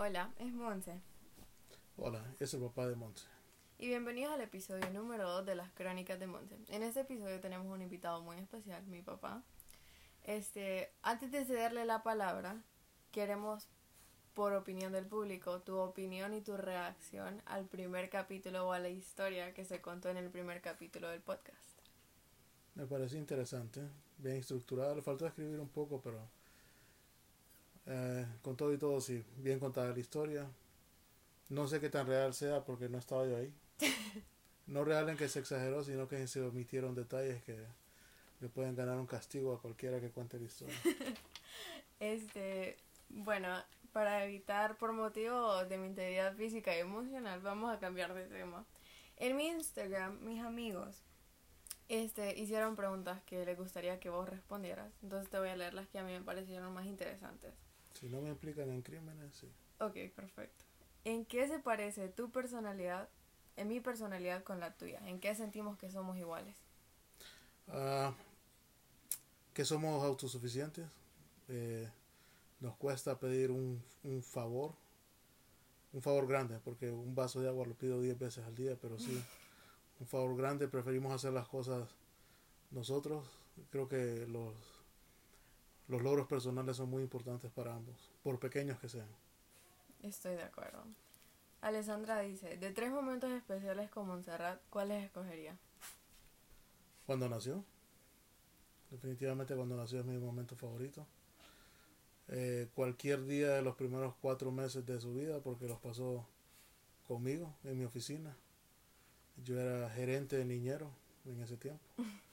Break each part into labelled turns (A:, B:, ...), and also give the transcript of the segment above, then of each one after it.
A: Hola, es Monse.
B: Hola, es el papá de Monse.
A: Y bienvenidos al episodio número 2 de las Crónicas de Monse. En este episodio tenemos un invitado muy especial, mi papá. Este, antes de cederle la palabra, queremos, por opinión del público, tu opinión y tu reacción al primer capítulo o a la historia que se contó en el primer capítulo del podcast.
B: Me parece interesante, bien estructurado. Le faltó escribir un poco, pero eh, con todo y todo, sí, bien contada la historia. No sé qué tan real sea porque no estaba yo ahí. No real en que se exageró, sino que se omitieron detalles que le pueden ganar un castigo a cualquiera que cuente la historia.
A: Este, bueno, para evitar por motivo de mi integridad física y emocional, vamos a cambiar de tema. En mi Instagram, mis amigos este, hicieron preguntas que les gustaría que vos respondieras. Entonces te voy a leer las que a mí me parecieron más interesantes.
B: Si no me implican en crímenes, sí.
A: Ok, perfecto. ¿En qué se parece tu personalidad, en mi personalidad con la tuya? ¿En qué sentimos que somos iguales?
B: Ah, que somos autosuficientes. Eh, nos cuesta pedir un, un favor, un favor grande, porque un vaso de agua lo pido 10 veces al día, pero sí, un favor grande, preferimos hacer las cosas nosotros. Creo que los, los logros personales son muy importantes para ambos, por pequeños que sean.
A: Estoy de acuerdo. Alessandra dice, de tres momentos especiales con Montserrat, ¿cuáles escogería?
B: Cuando nació, definitivamente cuando nació es mi momento favorito. Eh, cualquier día de los primeros cuatro meses de su vida, porque los pasó conmigo en mi oficina. Yo era gerente de niñero en ese tiempo.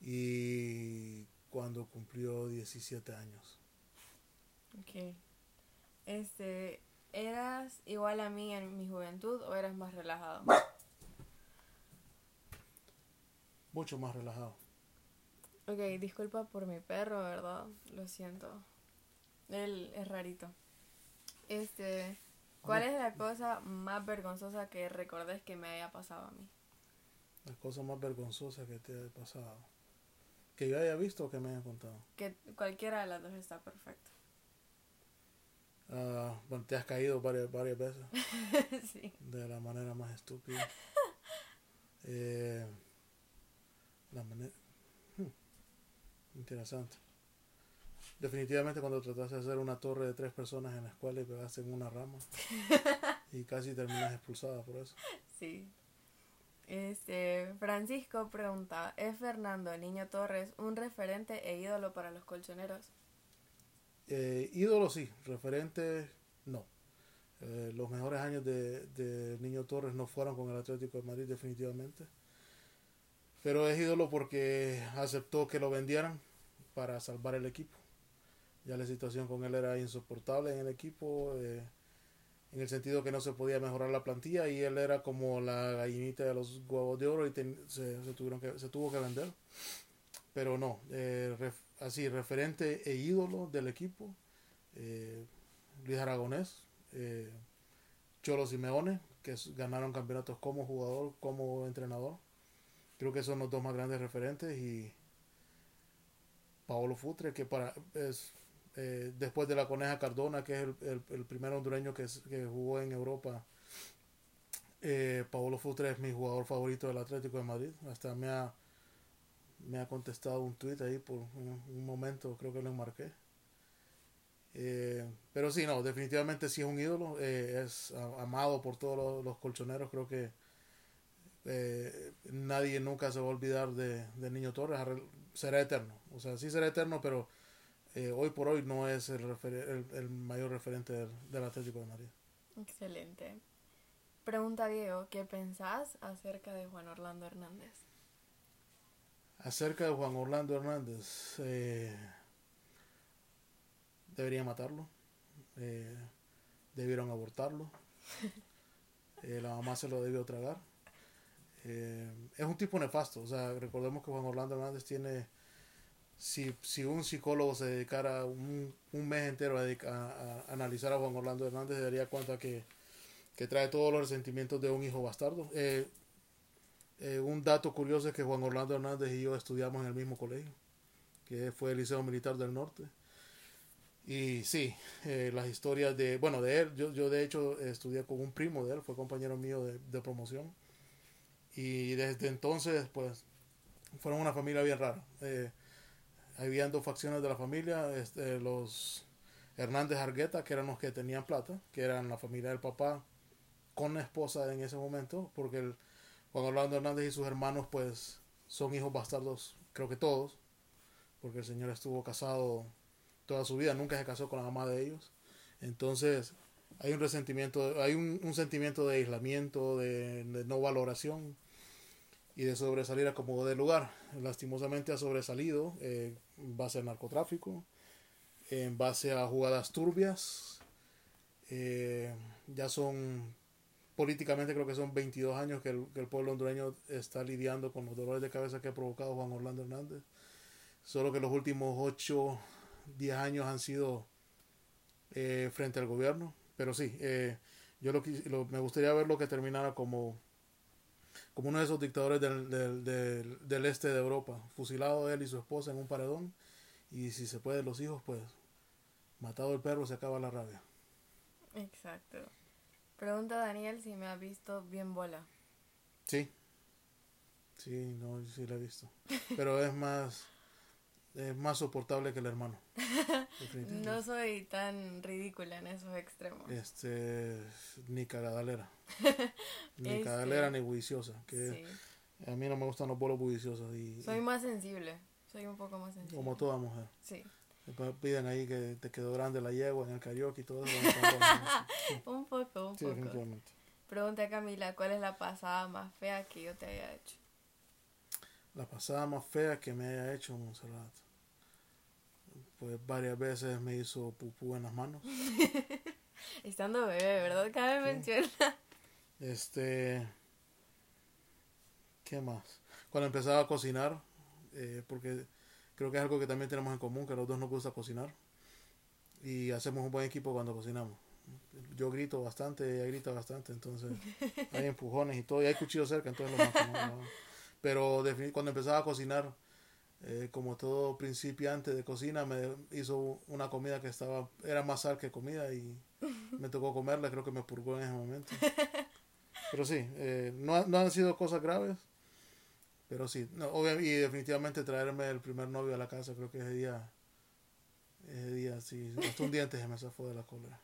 B: Y cuando cumplió 17 años.
A: Ok. Este, ¿eras igual a mí en mi juventud o eras más relajado?
B: Mucho más relajado.
A: Ok, disculpa por mi perro, ¿verdad? Lo siento. Él es rarito. Este, ¿cuál es la cosa más vergonzosa que recordes que me haya pasado a mí?
B: La cosa más vergonzosa que te haya pasado. Que yo haya visto o que me haya contado.
A: Que cualquiera de las dos está perfecto.
B: Ah, bueno, te has caído varias, varias veces.
A: sí.
B: De la manera más estúpida. Eh, la manera... hmm, interesante. Definitivamente cuando trataste de hacer una torre de tres personas en la escuela y pegaste en una rama. y casi terminas expulsada por eso.
A: Sí. Este, Francisco pregunta, ¿es Fernando el Niño Torres un referente e ídolo para los colchoneros?
B: Eh, ídolo sí, referente no. Eh, los mejores años de, de Niño Torres no fueron con el Atlético de Madrid definitivamente. Pero es ídolo porque aceptó que lo vendieran para salvar el equipo. Ya la situación con él era insoportable en el equipo, eh, en el sentido que no se podía mejorar la plantilla y él era como la gallinita de los huevos de oro y se, tuvieron que, se tuvo que vender. Pero no, eh, así, referente e ídolo del equipo, eh, Luis Aragonés, eh, Cholo Simeone, que ganaron campeonatos como jugador, como entrenador. Creo que son los dos más grandes referentes y Paolo Futre, que para es eh, después de la Coneja Cardona, que es el, el, primer hondureño que, que, jugó en Europa. Eh, Paolo Futre es mi jugador favorito del Atlético de Madrid. Hasta me ha, me ha contestado un tweet ahí por un, momento, creo que lo enmarqué. Eh, pero sí, no, definitivamente sí es un ídolo. Eh, es amado por todos los, los colchoneros. Creo que eh, nadie nunca se va a olvidar de, de Niño Torres. Será eterno. O sea, sí será eterno, pero eh, hoy por hoy no es el, el, el mayor referente del, del, Atlético de Madrid.
A: Excelente. Pregunta Diego, ¿qué pensás acerca de Juan Orlando Hernández?
B: Acerca de Juan Orlando Hernández, eh, deberían matarlo, eh, debieron abortarlo, eh, la mamá se lo debió tragar. es un tipo nefasto, o sea, recordemos que Juan Orlando Hernández tiene si, si un psicólogo se dedicara un, un mes entero a, a, analizar a Juan Orlando Hernández, se daría cuenta que, que trae todos los resentimientos de un hijo bastardo. Eh, eh, un dato curioso es que Juan Orlando Hernández y yo estudiamos en el mismo colegio, que fue el Liceo Militar del Norte. Y sí, eh, las historias de, bueno, de él, yo, yo de hecho estudié con un primo de él, fue compañero mío de, de promoción. Y desde entonces, pues, fueron una familia bien rara. Eh, habían dos facciones de la familia, este, los Hernández Argueta, que eran los que tenían plata, que eran la familia del papá con la esposa en ese momento, porque el, Juan Orlando Hernández y sus hermanos, pues, son hijos bastardos, creo que todos, porque el señor estuvo casado toda su vida, nunca se casó con la mamá de ellos. Entonces, hay un resentimiento, hay un, sentimiento de aislamiento, de, de, no valoración y de sobresalir a como de lugar. Lastimosamente ha sobresalido eh, en base al narcotráfico, en base a jugadas turbias. Eh, ya son políticamente creo que son 22 años que el, que el, pueblo hondureño está lidiando con los dolores de cabeza que ha provocado Juan Orlando Hernández. Solo que los últimos 8, 10 años han sido eh, frente al gobierno. Pero sí, eh, yo lo, lo, me gustaría verlo que terminara como, como uno de esos dictadores del, del, del, del, este de Europa, fusilado él y su esposa en un paredón. Y si se puede, los hijos, pues matado el perro, se acaba la rabia.
A: Exacto. Pregunta Daniel si me ha visto bien bola.
B: Sí. Sí, no, sí la he visto. Pero es más es más soportable que el hermano.
A: no soy tan ridícula en esos extremos.
B: Este, ni cagadalera. ni este, cagadalera ni bulliciosa. Que sí. a mí no me gustan los bolos bulliciosos. Y,
A: soy más sensible. Soy un poco más sensible.
B: Como toda mujer.
A: Sí.
B: Después piden ahí que te quedó grande la yegua en el karaoke y todo eso.
A: un poco, un
B: sí,
A: poco.
B: definitivamente.
A: Pregunta Camila, ¿cuál es la pasada más fea que yo te haya hecho?
B: La pasada más fea que me haya hecho, Monserrat. Pues varias veces me hizo pupú en las manos.
A: Estando bebé, ¿verdad? Cabe sí. mencionar.
B: Este. ¿Qué más? Cuando empezaba a cocinar, eh, porque creo que es algo que también tenemos en común, que a los dos nos gusta cocinar. Y hacemos un buen equipo cuando cocinamos. Yo grito bastante, ella grita bastante, entonces hay empujones y todo, y hay cuchillos cerca, entonces lo matamos. Pero cuando empezaba a cocinar, eh, como todo principiante de cocina, me hizo una comida que estaba, era más sal que comida y me tocó comerla, creo que me purgó en ese momento. Pero sí, eh, no, no han sido cosas graves, pero sí, no, obvio, y definitivamente traerme el primer novio a la casa, creo que ese día, ese día sí, hasta un diente se me zafó de la cólera.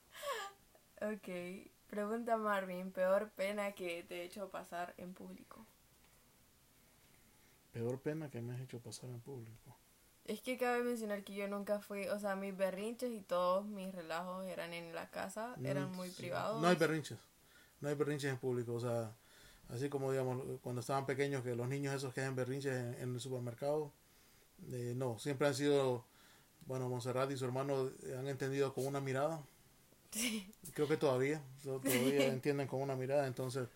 A: Ok, pregunta Marvin, peor pena que te he hecho pasar en público.
B: Peor pena que me has hecho pasar en público.
A: Es que cabe mencionar que yo nunca fui, o sea, mis berrinches y todos mis relajos eran en la casa, eran muy
B: sí.
A: privados.
B: No hay berrinches, no hay berrinches en público, o sea, así como digamos cuando estaban pequeños que los niños esos que hacen berrinches en, en el supermercado, eh, no, siempre han sido, bueno, Monserrat y su hermano han entendido con una mirada.
A: Sí.
B: Creo que todavía, todavía entienden con una mirada, entonces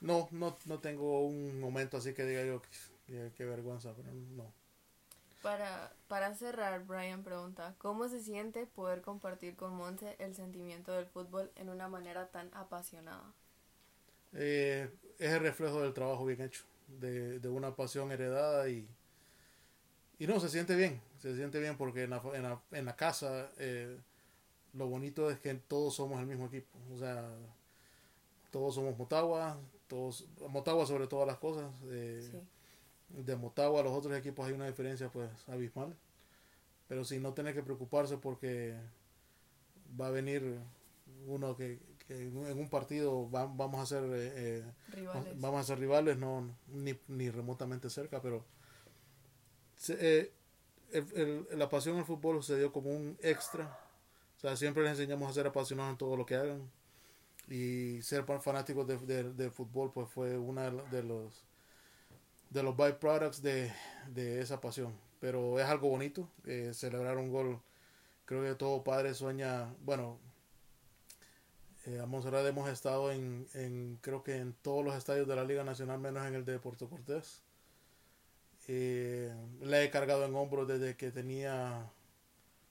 B: no, no, no tengo un momento así que diga yo qué, qué vergüenza, pero no.
A: Para, para cerrar, Brian pregunta, ¿cómo se siente poder compartir con Monse el sentimiento del fútbol en una manera tan apasionada?
B: Eh, es el reflejo del trabajo bien hecho, de, de una pasión heredada y, y no, se siente bien, se siente bien porque en la, en la, en la casa eh, lo bonito es que todos somos el mismo equipo, o sea, todos somos Motagua, todos, Motagua sobre todas las cosas, eh,
A: Sí.
B: De Motagua a los otros equipos hay una diferencia pues abismal, pero si no tener que preocuparse porque va a venir uno que, que en un partido va, vamos a ser eh, eh,
A: Rivales.
B: vamos a ser rivales, no ni, ni remotamente cerca, pero se- eh, el- el- la pasión al fútbol se dio como un extra. O sea, siempre les enseñamos a ser apasionados en todo lo que hagan. Y ser fanáticos de, de, de fútbol pues fue una de los de los byproducts de, de esa pasión. Pero es algo bonito, eh, celebrar un gol. Creo que todo padre sueña, bueno, eh, a Monserrat hemos estado en, en, creo que en todos los estadios de la Liga Nacional, menos en el de Puerto Cortés. Eh, la he cargado en hombros desde que tenía,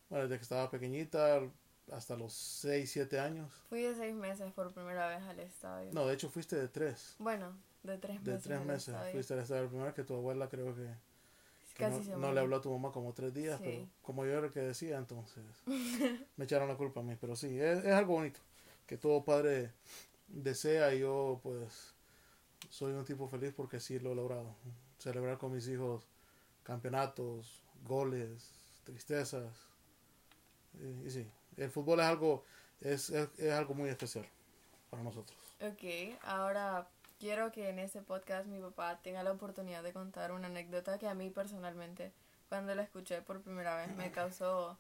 B: bueno, desde que estaba pequeñita hasta los 6, 7 años.
A: Fui de seis meses por primera vez al estadio.
B: No, de hecho fuiste de 3.
A: Bueno, de tres
B: De
A: meses.
B: 3
A: al
B: meses fuiste al estadio. La primera que tu abuela creo que que no, le habló a tu mamá como tres días, pero como yo era el que decía, entonces me echaron la culpa a mí. Pero sí, es, es, algo bonito que todo padre desea y yo pues soy un tipo feliz porque sí lo he logrado. Celebrar con mis hijos campeonatos, goles, tristezas. Y, sí, el fútbol es algo, es, es, es algo muy especial para nosotros.
A: Ok, ahora quiero que en este podcast mi papá tenga la oportunidad de contar una anécdota que a mí personalmente, cuando la escuché por primera vez, me causó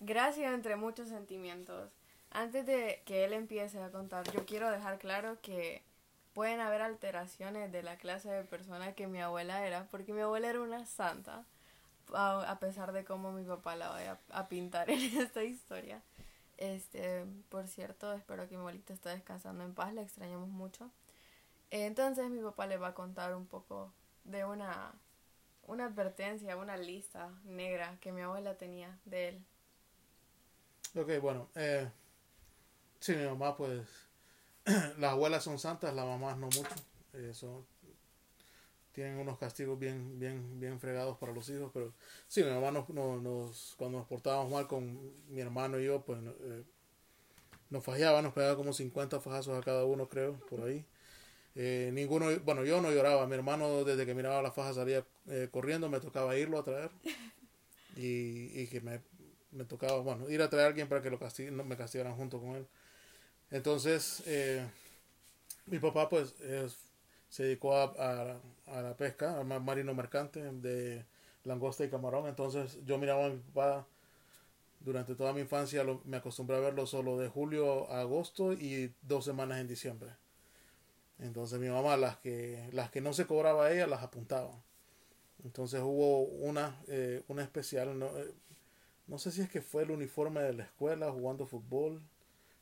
A: gracia entre muchos sentimientos. Antes de que él empiece a contar, yo quiero dejar claro que pueden haber alteraciones de la clase de persona que mi abuela era, porque mi abuela era una santa, a, pesar de cómo mi papá la vaya a pintar en esta historia. Este, por cierto, espero que mi abuelita esté descansando en paz, la extrañamos mucho. Entonces mi papá le va a contar un poco de una, una advertencia, una lista negra que mi abuela tenía de él.
B: Ok, bueno, eh, sí, mi mamá pues, las abuelas son santas, las mamás no mucho, eh, tienen unos castigos bien, bien, bien fregados para los hijos, pero sí, mi mamá nos, nos, cuando nos portábamos mal con mi hermano y yo, pues eh, nos fallaba, nos pegaba como 50 fajazos a cada uno, creo, por ahí. Eh, ninguno, bueno, yo no lloraba. Mi hermano, desde que miraba la faja, salía eh, corriendo. Me tocaba irlo a traer. Y, y que me, me, tocaba, bueno, ir a traer a alguien para que lo no me castigaran junto con él. Entonces, eh, mi papá, pues, se dedicó a, a, la pesca, al marino mercante de langosta y camarón. Entonces, yo miraba a mi papá durante toda mi infancia, me acostumbré a verlo solo de julio a agosto y dos semanas en diciembre. Entonces mi mamá, las que, las que no se cobraba ella, las apuntaba. Entonces hubo una, eh, una especial, no, eh, no sé si es que fue el uniforme de la escuela jugando fútbol.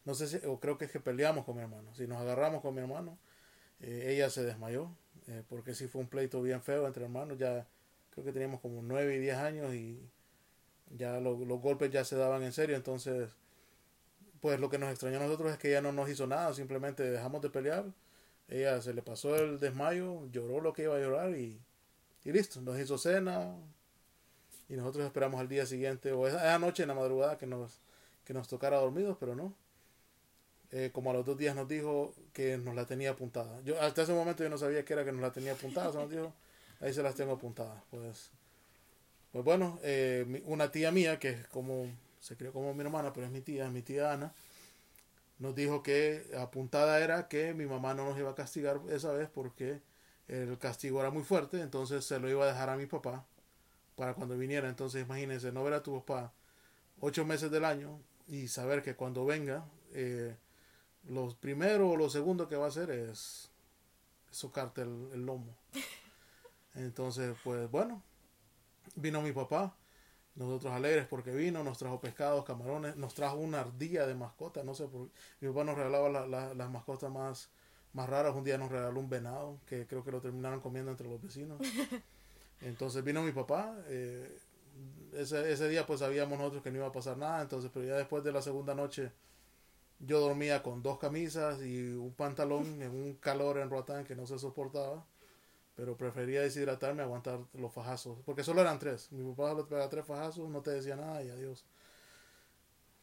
B: No sé si, o creo que es que peleamos con mi hermano. Si nos agarramos con mi hermano, eh, ella se desmayó, porque sí fue un pleito bien feo entre hermanos. Ya creo que teníamos como 9 y 10 años y ya los golpes ya se daban en serio. Entonces, pues lo que nos extrañó a nosotros es que ella no nos hizo nada, simplemente dejamos de pelear ella se le pasó el desmayo, lloró lo que iba a llorar y, y listo, nos hizo cena y nosotros esperamos al día siguiente o esa, noche en la madrugada que nos, que nos tocara dormidos, pero no. Eh, como a los dos días nos dijo que nos la tenía apuntada. Yo hasta ese momento yo no sabía que era que nos la tenía apuntada, nos dijo, ahí se las tengo apuntadas. Pues, pues bueno, eh, una tía mía que como, se crió como mi hermana, pero es mi tía, mi tía Ana, nos dijo que apuntada era que mi mamá no nos iba a castigar esa vez porque el castigo era muy fuerte, entonces se lo iba a dejar a mi papá para cuando viniera. Entonces imagínense, no ver a tu papá ocho meses del año y saber que cuando venga, eh, lo primero o lo segundo que va a hacer es socarte el, el lomo. Entonces, pues bueno, vino mi papá nosotros alegres porque vino, nos trajo pescados, camarones, nos trajo una ardilla de mascota, no sé por Mi papá nos regalaba las mascotas más, más raras. Un día nos regaló un venado, que creo que lo terminaron comiendo entre los vecinos. Entonces vino mi papá. Eh, ese, ese día pues sabíamos nosotros que no iba a pasar nada. Entonces, pero ya después de la segunda noche yo dormía con dos camisas y un pantalón en un calor en Roatán que no se soportaba pero prefería deshidratarme, aguantar los fajazos, porque solo eran tres. Mi papá solo pegaba tres fajazos, no te decía nada y adiós.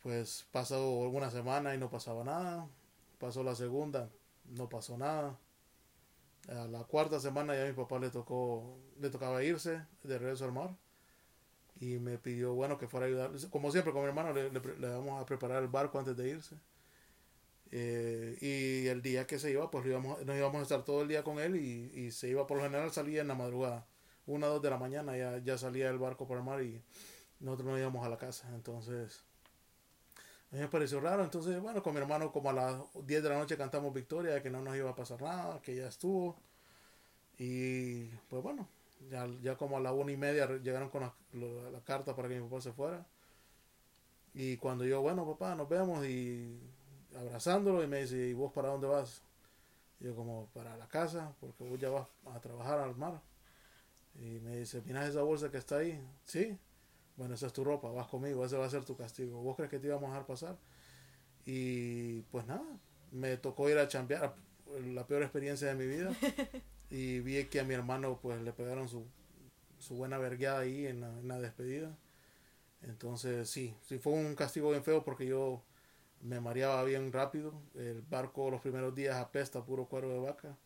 B: Pues pasó alguna semana y no pasaba nada. Pasó la segunda, no pasó nada. A la cuarta semana ya a mi papá le tocó, le tocaba irse de regreso al mar y me pidió bueno que fuera a ayudar. Como siempre con mi hermano le, le vamos a preparar el barco antes de irse eh, y el día que se iba, pues íbamos, nos íbamos a estar todo el día con él y, y, se iba, por lo general salía en la madrugada, una o dos de la mañana ya, ya salía el barco por el mar y nosotros nos íbamos a la casa. Entonces, a mí me pareció raro. Entonces, bueno, con mi hermano como a las 10 de la noche cantamos victoria, que no nos iba a pasar nada, que ya estuvo. Y pues bueno, ya, ya como a la una y media llegaron con la, la carta para que mi papá se fuera. Y cuando yo, bueno, papá, nos vemos y abrazándolo y me dice, ¿y vos para dónde vas? yo como para la casa, porque vos ya vas a trabajar al mar. Y me dice, ¿miras esa bolsa que está ahí? Sí. Bueno, esa es tu ropa, vas conmigo, ese va a ser tu castigo. ¿Vos crees que te íbamos a dejar pasar? Y pues nada, me tocó ir a chambear, la peor experiencia de mi vida. Y vi que a mi hermano pues le pegaron su su buena vergueada ahí en la, en la despedida. Entonces sí, sí fue un castigo bien feo porque yo me mareaba bien rápido. El barco los primeros días apesta puro cuero de vaca.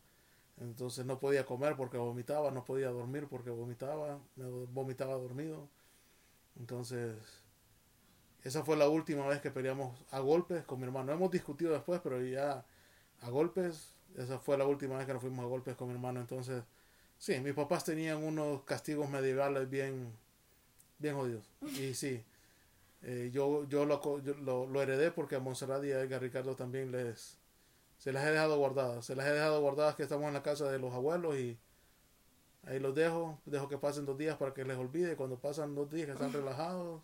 B: Entonces no podía comer porque vomitaba, no podía dormir porque vomitaba, me vomitaba dormido. Entonces, esa fue la última vez que peleamos a golpes con mi hermano. Hemos discutido después, pero ya a golpes, esa fue la última vez que nos fuimos a golpes con mi hermano. Entonces, sí, mis papás tenían unos castigos medievales bien, bien jodidos. Y sí, eh, yo, yo, lo, yo lo, lo, heredé porque a Monserrat y a Edgar Ricardo también les... Se las he dejado guardadas. Se las he dejado guardadas que estamos en la casa de los abuelos y ahí los dejo. Dejo que pasen dos días para que les olvide. Cuando pasan dos días que están relajados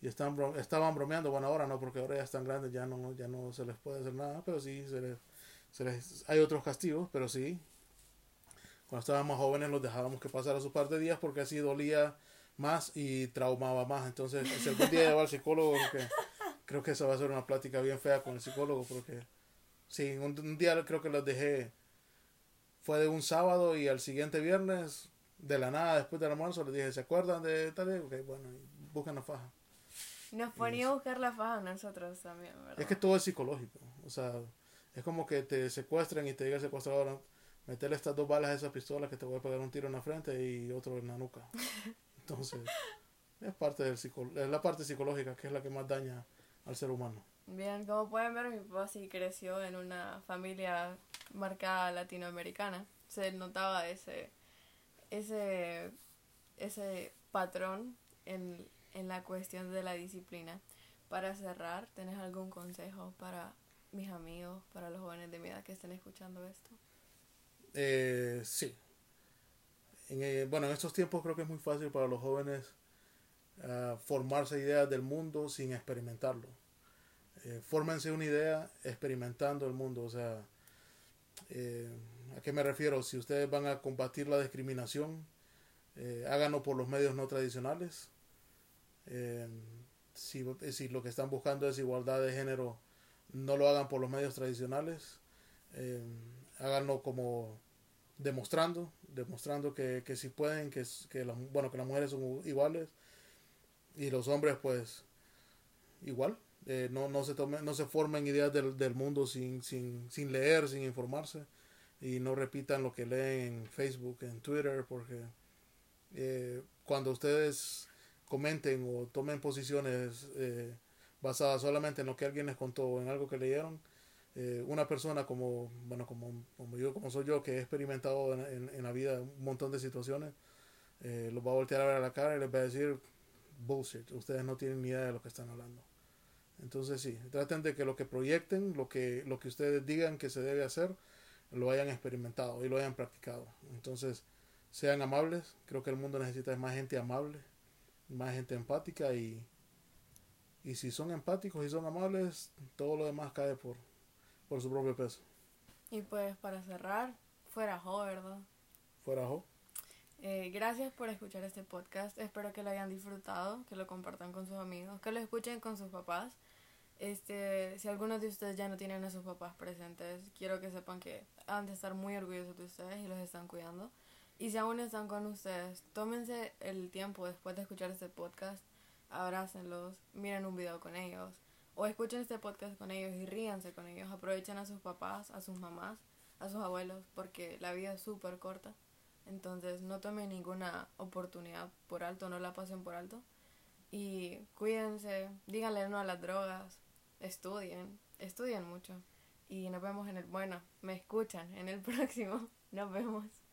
B: y están estaban bromeando. Bueno, ahora no, porque ahora ya están grandes, ya no, ya no se les puede hacer nada. Pero sí, se les, se les, hay otros castigos, pero sí. Cuando estábamos jóvenes los dejábamos que pasara su par de días porque así dolía más y traumaba más. Entonces, si algún día lleva al psicólogo, porque creo que eso va a ser una plática bien fea con el psicólogo, porque sí, un, día creo que los dejé, fue de un sábado y al siguiente viernes, de la nada, después del almuerzo, les dije, ¿se acuerdan de tal? Ok, bueno, buscan la faja.
A: Nos ponía a buscar la faja nosotros también, ¿verdad?
B: Es que todo es psicológico, o sea, es como que te secuestren y te diga el secuestrador, meterle estas dos balas a esa pistola que te voy a pegar un tiro en la frente y otro en la nuca. Entonces, es parte del es la parte psicológica que es la que más daña al ser humano.
A: Bien, como pueden ver, mi papá sí creció en una familia marcada latinoamericana. Se notaba ese, ese, ese patrón en, en la cuestión de la disciplina. Para cerrar, ¿tenés algún consejo para mis amigos, para los jóvenes de mi edad que estén escuchando esto?
B: Eh, sí, en, eh, bueno, en estos tiempos creo que es muy fácil para los jóvenes uh, formarse ideas del mundo sin experimentarlo. Eh, fórmense una idea experimentando el mundo. O sea, eh, ¿a qué me refiero? Si ustedes van a combatir la discriminación, eh, háganlo por los medios no tradicionales. Eh, si, si lo que están buscando es igualdad de género, no lo hagan por los medios tradicionales. háganlo como demostrando, demostrando que, que si pueden, que, que, la, bueno, que las mujeres son iguales y los hombres pues igual. Eh, no, no, se tomen, no se formen ideas del, del mundo sin, sin, sin leer, sin informarse y no repitan lo que leen en Facebook, en Twitter, porque eh, cuando ustedes comenten o tomen posiciones eh, basadas solamente en lo que alguien les contó o en algo que leyeron, eh, una persona como, bueno, como, como yo, como soy yo, que he experimentado en, en, la vida un montón de situaciones, eh, los va a voltear a ver a la cara y les va a decir, bullshit, ustedes no tienen ni idea de lo que están hablando. Entonces sí, traten de que lo que proyecten, lo que, lo que ustedes digan que se debe hacer, lo hayan experimentado y lo hayan practicado. Entonces, sean amables, creo que el mundo necesita más gente amable, más gente empática y, y si son empáticos y son amables, todo lo demás cae por, por su propio peso.
A: Y pues para cerrar, fuera Jo, ¿verdad?
B: Fuera Jo.
A: Eh, gracias por escuchar este podcast. Espero que lo hayan disfrutado, que lo compartan con sus amigos, que lo escuchen con sus papás. Este, si algunos de ustedes ya no tienen a sus papás presentes, quiero que sepan que han de estar muy orgullosos de ustedes y los están cuidando. Y si aún están con ustedes, tómense el tiempo después de escuchar este podcast, abrácenlos, miren un video con ellos, o escuchen este podcast con ellos y ríanse con ellos. Aprovechen a sus papás, a sus mamás, a sus abuelos, porque la vida es súper corta. Entonces no tomen ninguna oportunidad por alto, no la pasen por alto. Y cuídense, díganle no a las drogas, estudien, estudien mucho. Y nos vemos en el, bueno, me escuchan en el próximo. Nos vemos.